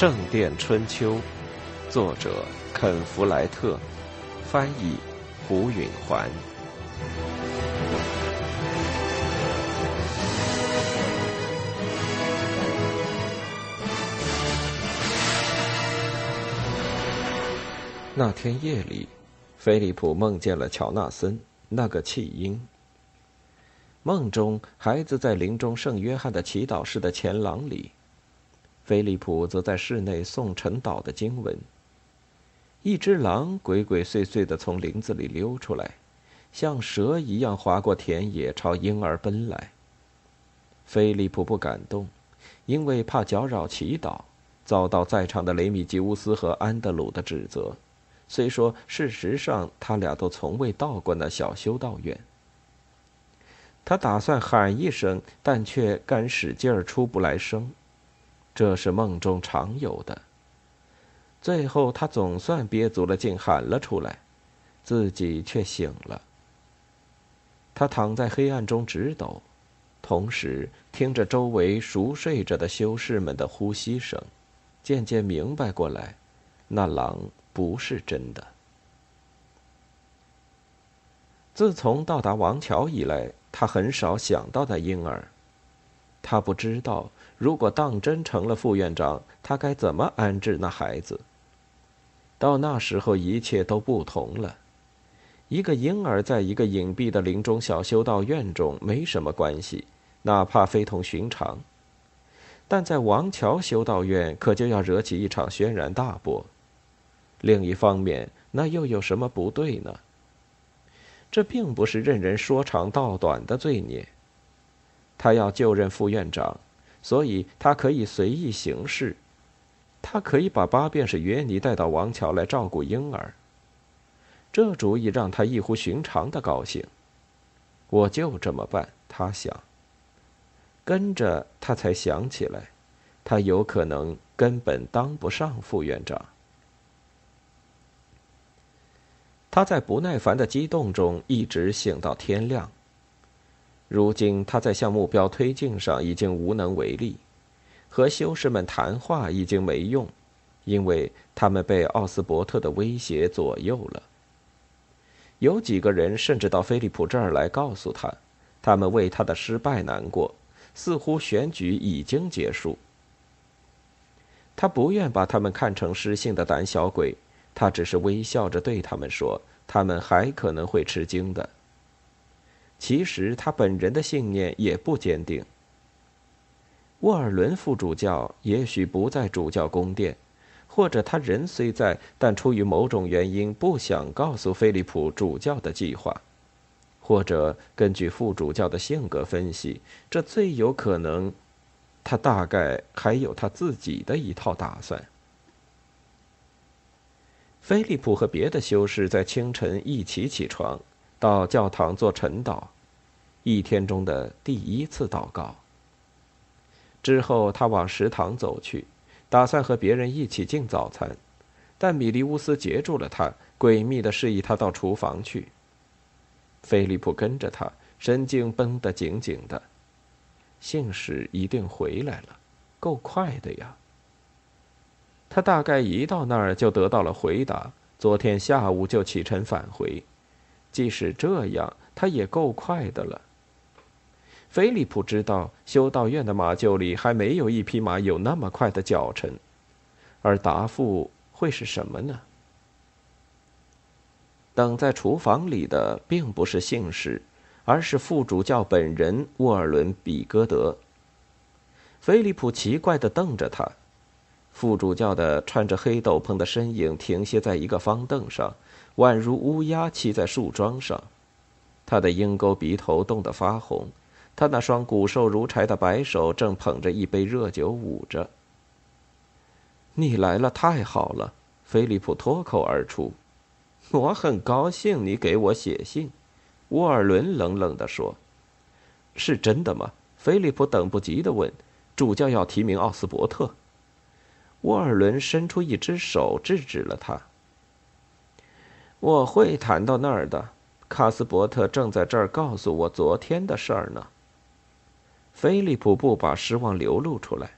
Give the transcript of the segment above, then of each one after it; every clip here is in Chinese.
圣殿春秋》，作者肯·弗莱特，翻译胡允环。那天夜里，菲利普梦见了乔纳森，那个弃婴。梦中，孩子在林中圣约翰的祈祷室的前廊里，菲利普则在室内诵晨祷的经文。一只狼鬼鬼祟祟的从林子里溜出来，像蛇一样划过田野，朝婴儿奔来。菲利普不敢动，因为怕搅扰祈祷，遭到在场的雷米吉乌斯和安德鲁的指责。虽说事实上他俩都从未到过那小修道院，他打算喊一声，但却干使劲儿出不来声，这是梦中常有的。最后他总算憋足了劲喊了出来，自己却醒了。他躺在黑暗中直抖，同时听着周围熟睡着的修士们的呼吸声，渐渐明白过来，那狼。不是真的。自从到达王桥以来，他很少想到那婴儿。他不知道，如果当真成了副院长，他该怎么安置那孩子。到那时候，一切都不同了。一个婴儿在一个隐蔽的林中小修道院中没什么关系，哪怕非同寻常。但在王桥修道院，可就要惹起一场轩然大波。另一方面，那又有什么不对呢？这并不是任人说长道短的罪孽。他要就任副院长，所以他可以随意行事。他可以把八便士约尼带到王桥来照顾婴儿。这主意让他异乎寻常的高兴。我就这么办，他想。跟着他才想起来，他有可能根本当不上副院长。他在不耐烦的激动中一直醒到天亮。如今他在向目标推进上已经无能为力，和修士们谈话已经没用，因为他们被奥斯伯特的威胁左右了。有几个人甚至到菲利普这儿来告诉他，他们为他的失败难过，似乎选举已经结束。他不愿把他们看成失信的胆小鬼。他只是微笑着对他们说：“他们还可能会吃惊的。”其实他本人的信念也不坚定。沃尔伦副主教也许不在主教宫殿，或者他人虽在，但出于某种原因不想告诉菲利普主教的计划，或者根据副主教的性格分析，这最有可能，他大概还有他自己的一套打算。菲利普和别的修士在清晨一起起床，到教堂做晨祷，一天中的第一次祷告。之后，他往食堂走去，打算和别人一起进早餐，但米利乌斯截住了他，诡秘的示意他到厨房去。菲利普跟着他，神经绷得紧紧的，信使一定回来了，够快的呀。他大概一到那儿就得到了回答。昨天下午就启程返回，即使这样，他也够快的了。菲利普知道修道院的马厩里还没有一匹马有那么快的脚程，而答复会是什么呢？等在厨房里的并不是信使，而是副主教本人沃尔伦·比戈德。菲利普奇怪的瞪着他。副主教的穿着黑斗篷的身影停歇在一个方凳上，宛如乌鸦栖在树桩上。他的鹰钩鼻头冻得发红，他那双骨瘦如柴的白手正捧着一杯热酒捂着。你来了，太好了！菲利普脱口而出：“我很高兴你给我写信。”沃尔伦冷冷地说：“是真的吗？”菲利普等不及地问：“主教要提名奥斯伯特？”沃尔伦伸出一只手制止了他。我会谈到那儿的。卡斯伯特正在这儿告诉我昨天的事儿呢。菲利普不把失望流露出来。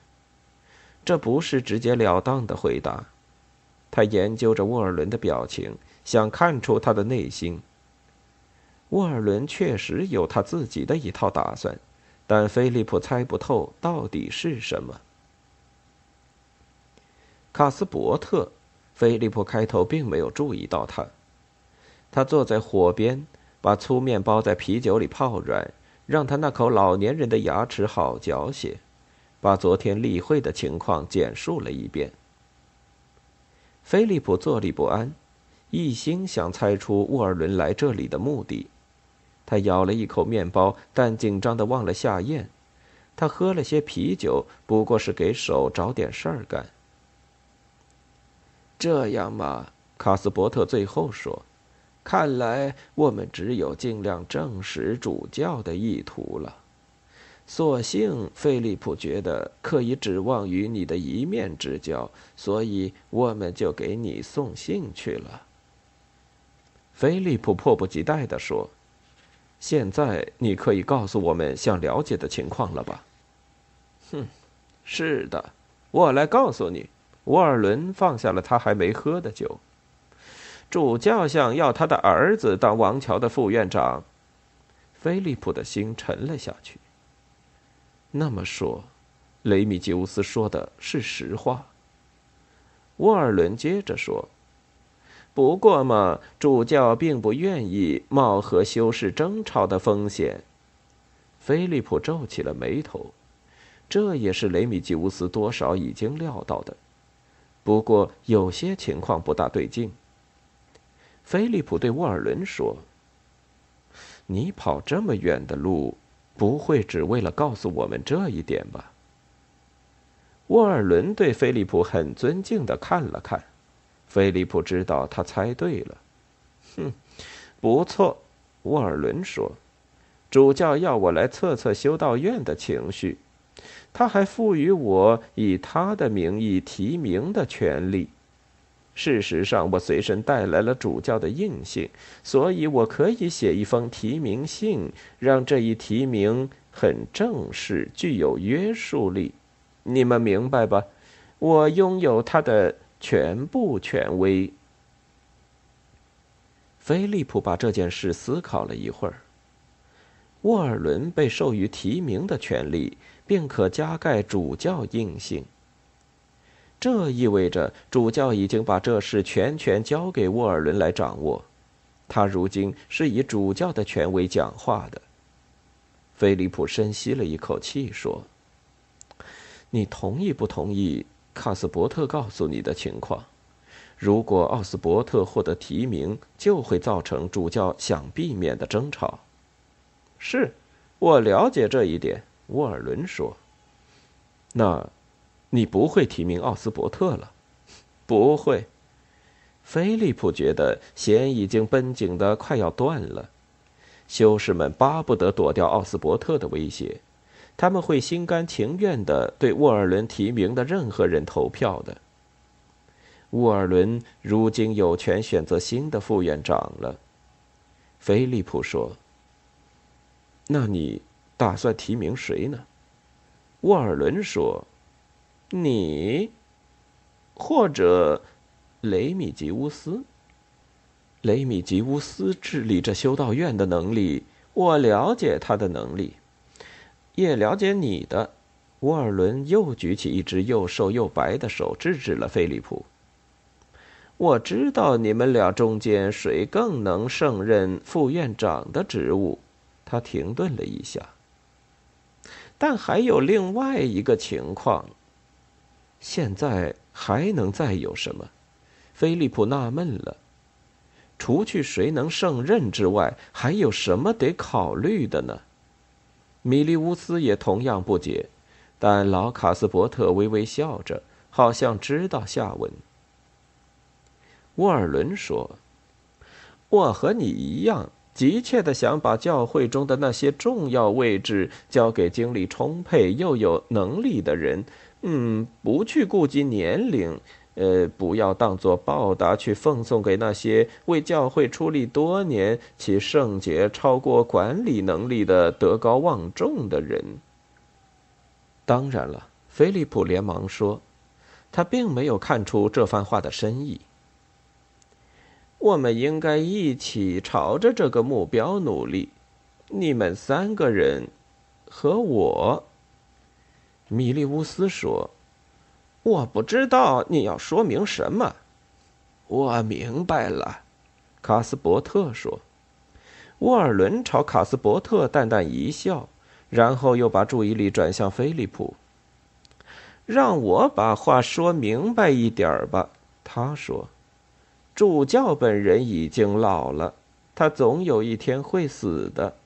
这不是直截了当的回答。他研究着沃尔伦的表情，想看出他的内心。沃尔伦确实有他自己的一套打算，但菲利普猜不透到底是什么。卡斯伯特，菲利普开头并没有注意到他。他坐在火边，把粗面包在啤酒里泡软，让他那口老年人的牙齿好嚼些，把昨天例会的情况简述了一遍。菲利普坐立不安，一心想猜出沃尔伦来这里的目的。他咬了一口面包，但紧张的忘了下咽。他喝了些啤酒，不过是给手找点事儿干。这样嘛，卡斯伯特最后说：“看来我们只有尽量证实主教的意图了。所幸菲利普觉得可以指望于你的一面之交，所以我们就给你送信去了。”菲利普迫不及待地说：“现在你可以告诉我们想了解的情况了吧？”“哼，是的，我来告诉你。”沃尔伦放下了他还没喝的酒。主教想要他的儿子当王桥的副院长。菲利普的心沉了下去。那么说，雷米吉乌斯说的是实话。沃尔伦接着说：“不过嘛，主教并不愿意冒和修士争吵的风险。”菲利普皱起了眉头。这也是雷米吉乌斯多少已经料到的。不过有些情况不大对劲。菲利普对沃尔伦说：“你跑这么远的路，不会只为了告诉我们这一点吧？”沃尔伦对菲利普很尊敬的看了看，菲利普知道他猜对了。哼，不错，沃尔伦说：“主教要我来测测修道院的情绪。”他还赋予我以他的名义提名的权利。事实上，我随身带来了主教的印信，所以我可以写一封提名信，让这一提名很正式，具有约束力。你们明白吧？我拥有他的全部权威。菲利普把这件事思考了一会儿。沃尔伦被授予提名的权利。并可加盖主教印信。这意味着主教已经把这事全权交给沃尔伦来掌握，他如今是以主教的权威讲话的。菲利普深吸了一口气，说：“你同意不同意卡斯伯特告诉你的情况？如果奥斯伯特获得提名，就会造成主教想避免的争吵。”是，我了解这一点。沃尔伦说：“那，你不会提名奥斯伯特了？不会。”菲利普觉得弦已经绷紧的快要断了。修士们巴不得躲掉奥斯伯特的威胁，他们会心甘情愿的对沃尔伦提名的任何人投票的。沃尔伦如今有权选择新的副院长了。菲利普说：“那你？”打算提名谁呢？沃尔伦说：“你，或者雷米吉乌斯。雷米吉乌斯治理这修道院的能力，我了解他的能力，也了解你的。”沃尔伦又举起一只又瘦又白的手，制止了菲利普。我知道你们俩中间谁更能胜任副院长的职务。他停顿了一下。但还有另外一个情况。现在还能再有什么？菲利普纳闷了。除去谁能胜任之外，还有什么得考虑的呢？米利乌斯也同样不解，但老卡斯伯特微微笑着，好像知道下文。沃尔伦说：“我和你一样。”急切的想把教会中的那些重要位置交给精力充沛又有能力的人，嗯，不去顾及年龄，呃，不要当做报答去奉送给那些为教会出力多年、其圣洁超过管理能力的德高望重的人。当然了，菲利普连忙说：“他并没有看出这番话的深意。我们应该一起朝着这个目标努力。你们三个人和我，米利乌斯说：“我不知道你要说明什么。”我明白了，卡斯伯特说。沃尔伦朝卡斯伯特淡淡一笑，然后又把注意力转向菲利普。让我把话说明白一点吧，他说：“主教本人已经老了，他总有一天会死的。”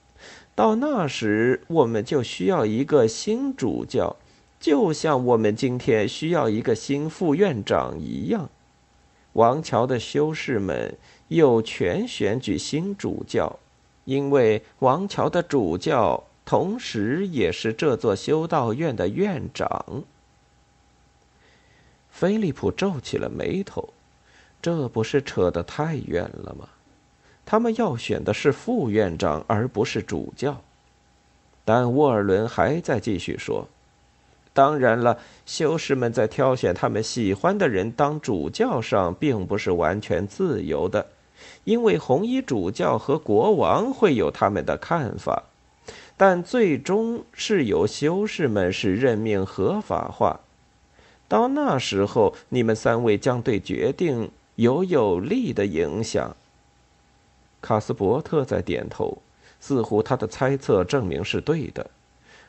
到那时，我们就需要一个新主教，就像我们今天需要一个新副院长一样。王桥的修士们有权选举新主教，因为王桥的主教同时也是这座修道院的院长。菲利普皱起了眉头，这不是扯得太远了吗？他们要选的是副院长，而不是主教。但沃尔伦还在继续说：“当然了，修士们在挑选他们喜欢的人当主教上，并不是完全自由的，因为红衣主教和国王会有他们的看法。但最终是由修士们使任命合法化。到那时候，你们三位将对决定有有利的影响。”卡斯伯特在点头，似乎他的猜测证明是对的，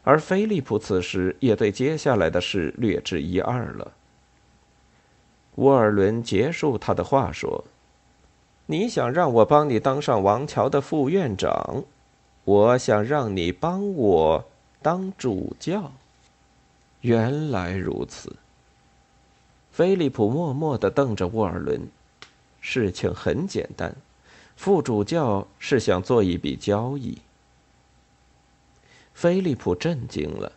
而菲利普此时也对接下来的事略知一二了。沃尔伦结束他的话说：“你想让我帮你当上王桥的副院长，我想让你帮我当主教。”原来如此。菲利普默默的瞪着沃尔伦，事情很简单。副主教是想做一笔交易。菲利普震惊了，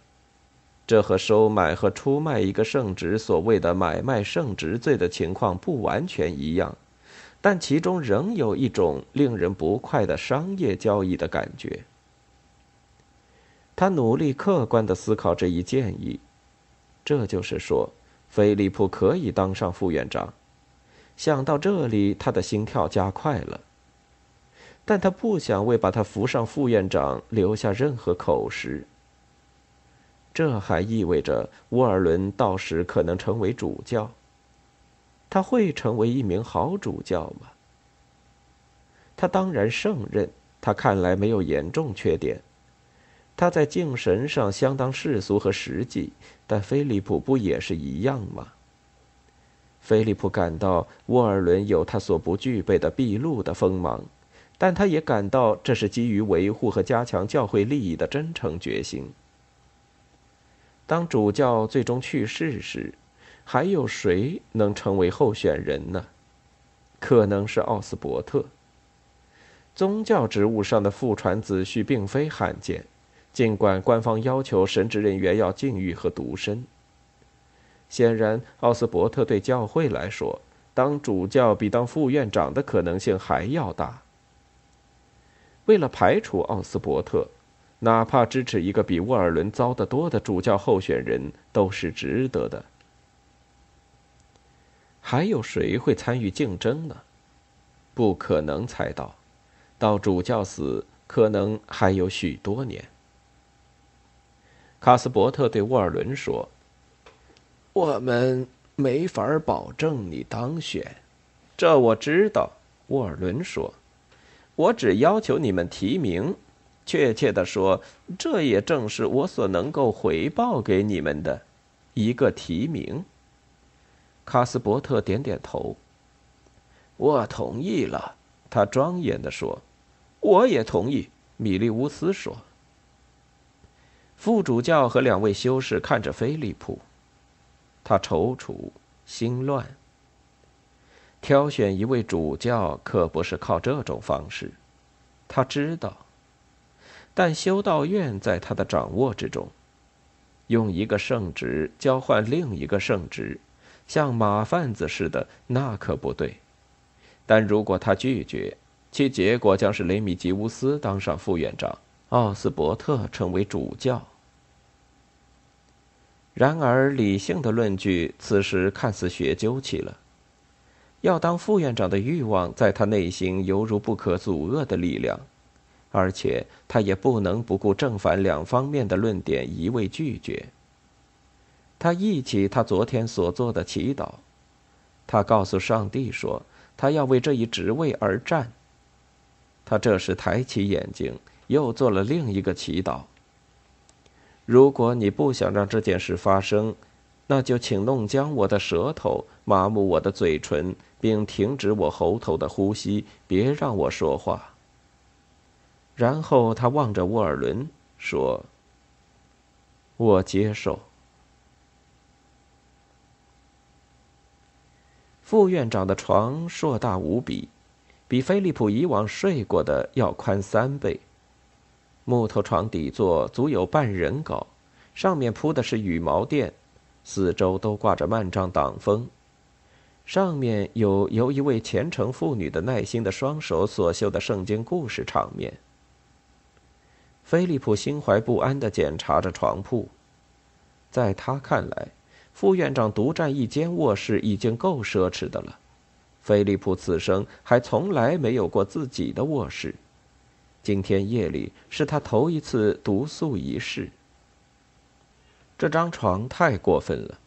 这和收买和出卖一个圣职所谓的买卖圣职罪的情况不完全一样，但其中仍有一种令人不快的商业交易的感觉。他努力客观的思考这一建议，这就是说，菲利普可以当上副院长。想到这里，他的心跳加快了。但他不想为把他扶上副院长留下任何口实。这还意味着沃尔伦到时可能成为主教。他会成为一名好主教吗？他当然胜任。他看来没有严重缺点。他在敬神上相当世俗和实际，但菲利普不也是一样吗？菲利普感到沃尔伦有他所不具备的毕露的锋芒。但他也感到这是基于维护和加强教会利益的真诚决心。当主教最终去世时，还有谁能成为候选人呢？可能是奥斯伯特。宗教职务上的父传子婿并非罕见，尽管官方要求神职人员要禁欲和独身。显然，奥斯伯特对教会来说，当主教比当副院长的可能性还要大。为了排除奥斯伯特，哪怕支持一个比沃尔伦糟得多的主教候选人都是值得的。还有谁会参与竞争呢？不可能猜到，到主教死可能还有许多年。卡斯伯特对沃尔伦说：“我们没法保证你当选，这我知道。”沃尔伦说。我只要求你们提名，确切的说，这也正是我所能够回报给你们的，一个提名。卡斯伯特点点头。我同意了，他庄严的说。我也同意，米利乌斯说。副主教和两位修士看着菲利普，他踌躇心乱。挑选一位主教可不是靠这种方式，他知道。但修道院在他的掌握之中，用一个圣职交换另一个圣职，像马贩子似的，那可不对。但如果他拒绝，其结果将是雷米吉乌斯当上副院长，奥斯伯特成为主教。然而，理性的论据此时看似学究起了。要当副院长的欲望在他内心犹如不可阻遏的力量，而且他也不能不顾正反两方面的论点一味拒绝。他忆起他昨天所做的祈祷，他告诉上帝说他要为这一职位而战。他这时抬起眼睛，又做了另一个祈祷。如果你不想让这件事发生，那就请弄僵我的舌头，麻木我的嘴唇，并停止我喉头的呼吸，别让我说话。然后他望着沃尔伦说：“我接受。”副院长的床硕大无比，比菲利普以往睡过的要宽三倍。木头床底座足有半人高，上面铺的是羽毛垫，四周都挂着幔帐挡风。上面有由一位虔诚妇女的耐心的双手所绣的圣经故事场面。菲利普心怀不安地检查着床铺，在他看来，副院长独占一间卧室已经够奢侈的了。菲利普此生还从来没有过自己的卧室。今天夜里是他头一次独宿一室。这张床太过分了。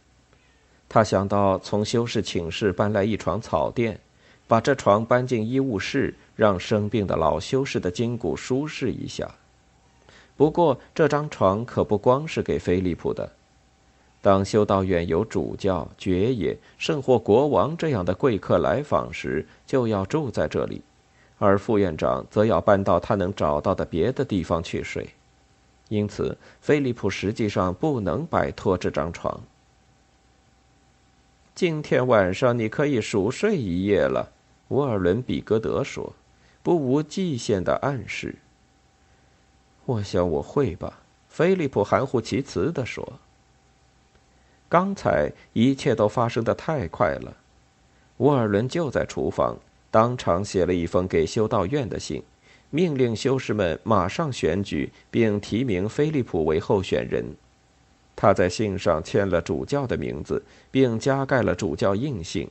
他想到从修士寝室搬来一床草垫，把这床搬进医务室，让生病的老修士的筋骨舒适一下。不过这张床可不光是给菲利普的。当修道院有主教、爵爷，甚或国王这样的贵客来访时，就要住在这里。而副院长则要搬到他能找到的别的地方去睡，因此菲利普实际上不能摆脱这张床。今天晚上你可以熟睡一夜了，沃尔伦·比格德说，不无极限的暗示。我想我会吧，菲利普含糊其辞地说。刚才一切都发生的太快了，沃尔伦就在厨房。当场写了一封给修道院的信，命令修士们马上选举并提名菲利普为候选人。他在信上签了主教的名字，并加盖了主教印信。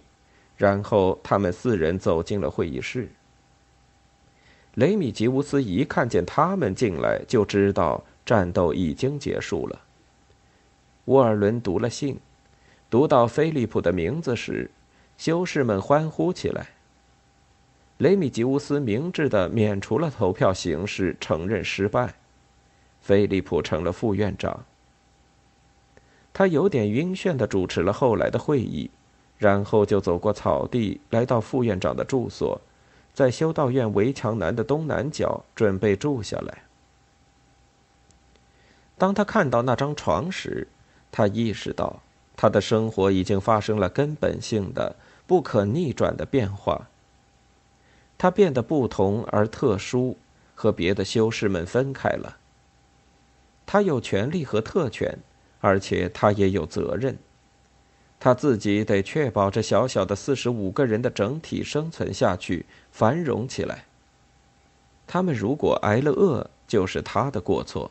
然后他们四人走进了会议室。雷米吉乌斯一看见他们进来，就知道战斗已经结束了。沃尔伦读了信，读到菲利普的名字时，修士们欢呼起来。雷米吉乌斯明智的免除了投票形式，承认失败。菲利普成了副院长。他有点晕眩地主持了后来的会议，然后就走过草地，来到副院长的住所，在修道院围墙南的东南角准备住下来。当他看到那张床时，他意识到他的生活已经发生了根本性的、不可逆转的变化。他变得不同而特殊，和别的修士们分开了。他有权利和特权，而且他也有责任。他自己得确保这小小的四十五个人的整体生存下去、繁荣起来。他们如果挨了饿，就是他的过错；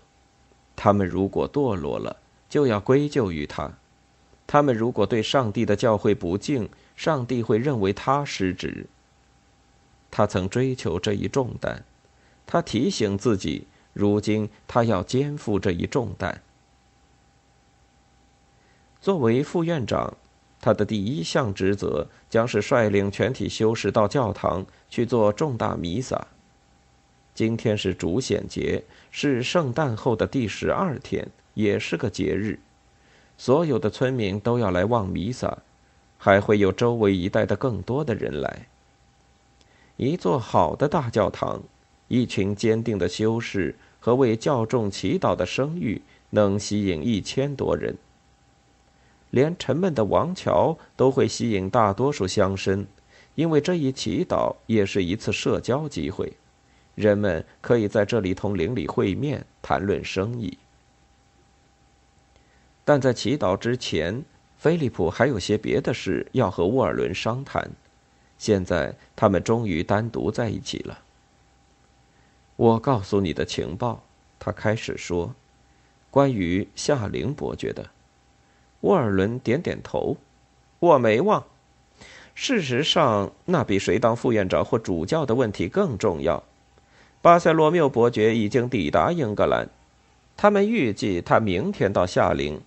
他们如果堕落了，就要归咎于他；他们如果对上帝的教诲不敬，上帝会认为他失职。他曾追求这一重担，他提醒自己，如今他要肩负这一重担。作为副院长，他的第一项职责将是率领全体修士到教堂去做重大弥撒。今天是主显节，是圣诞后的第十二天，也是个节日，所有的村民都要来望弥撒，还会有周围一带的更多的人来。一座好的大教堂，一群坚定的修士和为教众祈祷的声誉，能吸引一千多人。连沉闷的王桥都会吸引大多数乡绅，因为这一祈祷也是一次社交机会，人们可以在这里同邻里会面，谈论生意。但在祈祷之前，菲利普还有些别的事要和沃尔伦商谈。现在他们终于单独在一起了。我告诉你的情报，他开始说，关于夏灵伯爵的。沃尔伦点点头：“我没忘。事实上，那比谁当副院长或主教的问题更重要。巴塞罗缪伯爵已经抵达英格兰，他们预计他明天到夏令。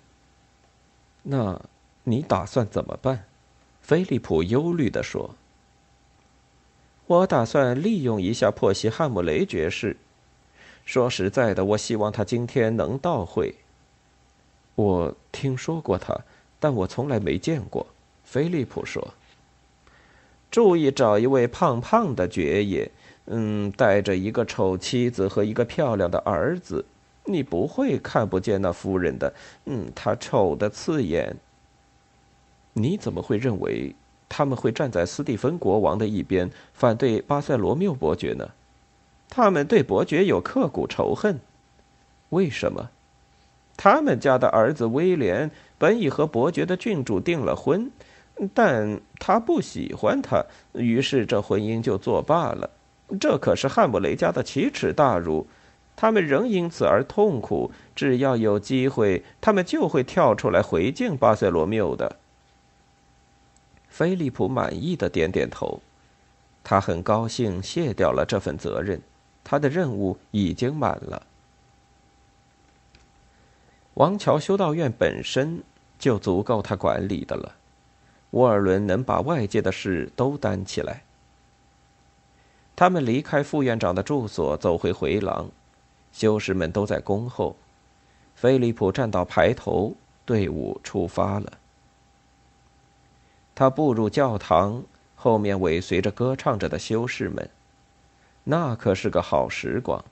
那，你打算怎么办？”菲利普忧虑地说：“我打算利用一下珀西汉姆雷爵士。说实在的，我希望他今天能到会。”我听说过他，但我从来没见过。菲利普说：“注意找一位胖胖的爵爷，嗯，带着一个丑妻子和一个漂亮的儿子。你不会看不见那夫人的，嗯，她丑的刺眼。你怎么会认为他们会站在斯蒂芬国王的一边，反对巴塞罗缪伯爵呢？他们对伯爵有刻骨仇恨。为什么？”他们家的儿子威廉本已和伯爵的郡主订了婚，但他不喜欢他，于是这婚姻就作罢了。这可是汉姆雷家的奇耻大辱，他们仍因此而痛苦。只要有机会，他们就会跳出来回敬巴塞罗缪的。菲利普满意的点点头，他很高兴卸掉了这份责任，他的任务已经满了。王桥修道院本身就足够他管理的了，沃尔伦能把外界的事都担起来。他们离开副院长的住所，走回回廊，修士们都在恭候。菲利普站到排头，队伍出发了。他步入教堂，后面尾随着歌唱着的修士们，那可是个好时光。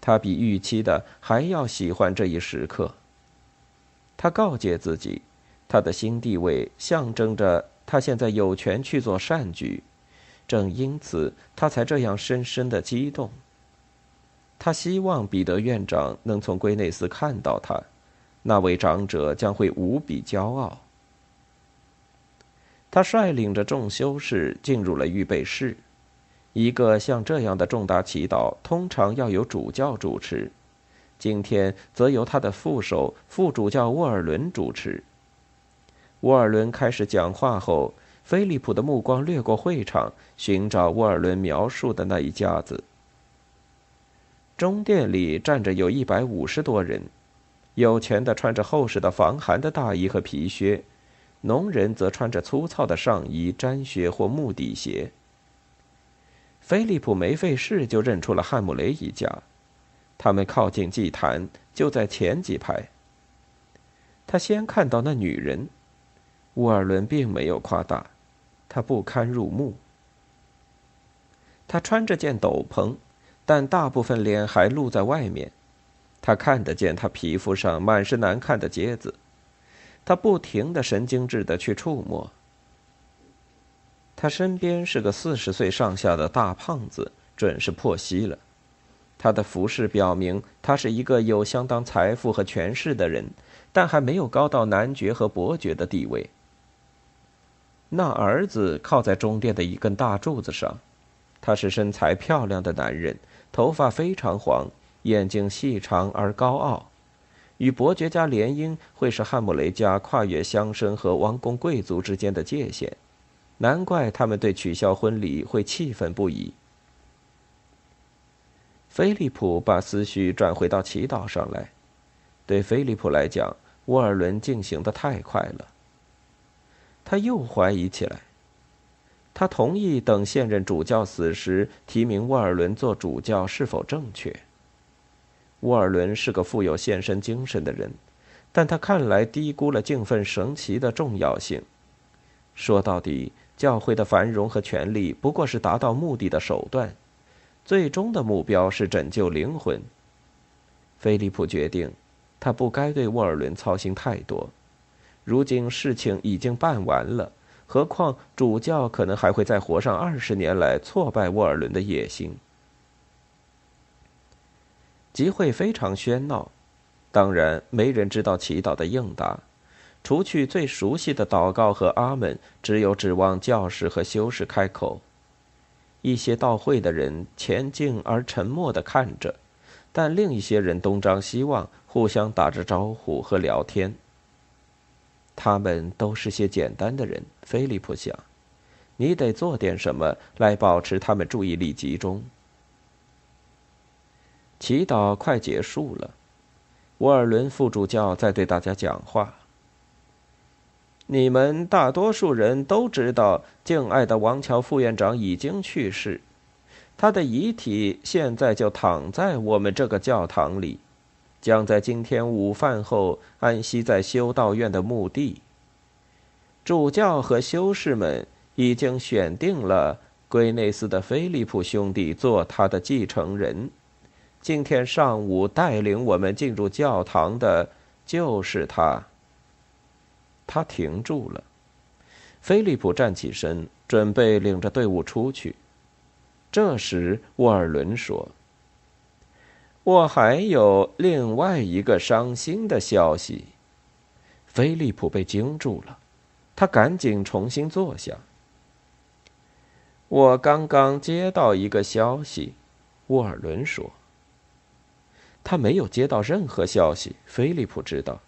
他比预期的还要喜欢这一时刻。他告诫自己，他的新地位象征着他现在有权去做善举，正因此他才这样深深的激动。他希望彼得院长能从圭内斯看到他，那位长者将会无比骄傲。他率领着众修士进入了预备室。一个像这样的重大祈祷，通常要由主教主持，今天则由他的副手副主教沃尔伦主持。沃尔伦开始讲话后，菲利普的目光掠过会场，寻找沃尔伦描述的那一家子。中殿里站着有一百五十多人，有钱的穿着厚实的防寒的大衣和皮靴，农人则穿着粗糙的上衣、毡靴或木底鞋。菲利普没费事就认出了汉姆雷一家，他们靠近祭坛，就在前几排。他先看到那女人，沃尔伦并没有夸大，她不堪入目。她穿着件斗篷，但大部分脸还露在外面，他看得见她皮肤上满是难看的疖子，他不停的神经质的去触摸。他身边是个四十岁上下的大胖子，准是破西了。他的服饰表明他是一个有相当财富和权势的人，但还没有高到男爵和伯爵的地位。那儿子靠在中殿的一根大柱子上，他是身材漂亮的男人，头发非常黄，眼睛细长而高傲。与伯爵家联姻会是汉姆雷家跨越乡绅和王公贵族之间的界限。难怪他们对取消婚礼会气愤不已。菲利普把思绪转回到祈祷上来。对菲利普来讲，沃尔伦进行的太快了。他又怀疑起来。他同意等现任主教死时提名沃尔伦做主教是否正确。沃尔伦是个富有献身精神的人，但他看来低估了敬奉神奇的重要性。说到底。教会的繁荣和权力不过是达到目的的手段，最终的目标是拯救灵魂。菲利普决定，他不该对沃尔伦操心太多。如今事情已经办完了，何况主教可能还会再活上二十年来挫败沃尔伦的野心。集会非常喧闹，当然没人知道祈祷的应答。除去最熟悉的祷告和阿门，只有指望教士和修士开口。一些到会的人前进而沉默地看着，但另一些人东张西望，互相打着招呼和聊天。他们都是些简单的人，菲利普想。你得做点什么来保持他们注意力集中。祈祷快结束了，沃尔伦副主教在对大家讲话。你们大多数人都知道，敬爱的王乔副院长已经去世，他的遗体现在就躺在我们这个教堂里，将在今天午饭后安息在修道院的墓地。主教和修士们。已经选定了圭内斯的菲利普兄弟做他的继承人。今天上午带领我们进入教堂的就是他。他停住了。菲利普站起身，准备领着队伍出去。这时，沃尔伦说：“我还有另外一个伤心的消息。”菲利普被惊住了，他赶紧重新坐下。我刚刚接到一个消息，沃尔伦说。他没有接到任何消息。菲利普知道，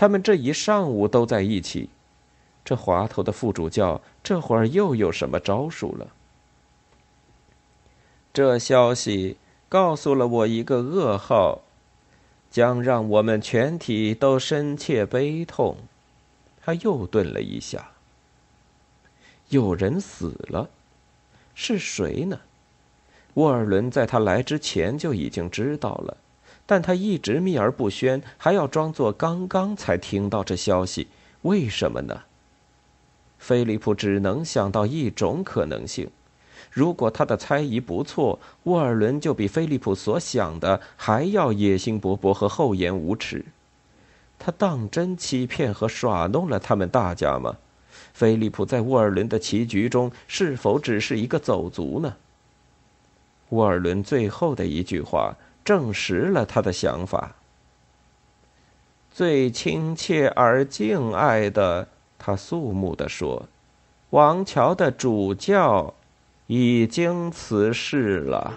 他们这一上午都在一起。这滑头的副主教这会儿又有什么招数了？这消息告诉了我一个噩耗，将让我们全体都深切悲痛。他又顿了一下。有人死了。是谁呢？沃尔伦在他来之前就已经知道了，但他一直秘而不宣，还要装作刚刚才听到这消息。为什么呢？菲利普只能想到一种可能性：如果他的猜疑不错，沃尔伦就比菲利普所想的还要野心勃勃和厚颜无耻。他当真欺骗和耍弄了他们大家吗？菲利普在沃尔伦的棋局中是否只是一个走卒呢？沃尔伦最后的一句话证实了他的想法。最亲切而敬爱的，他肃穆地说：“王桥的主教已经辞世了。”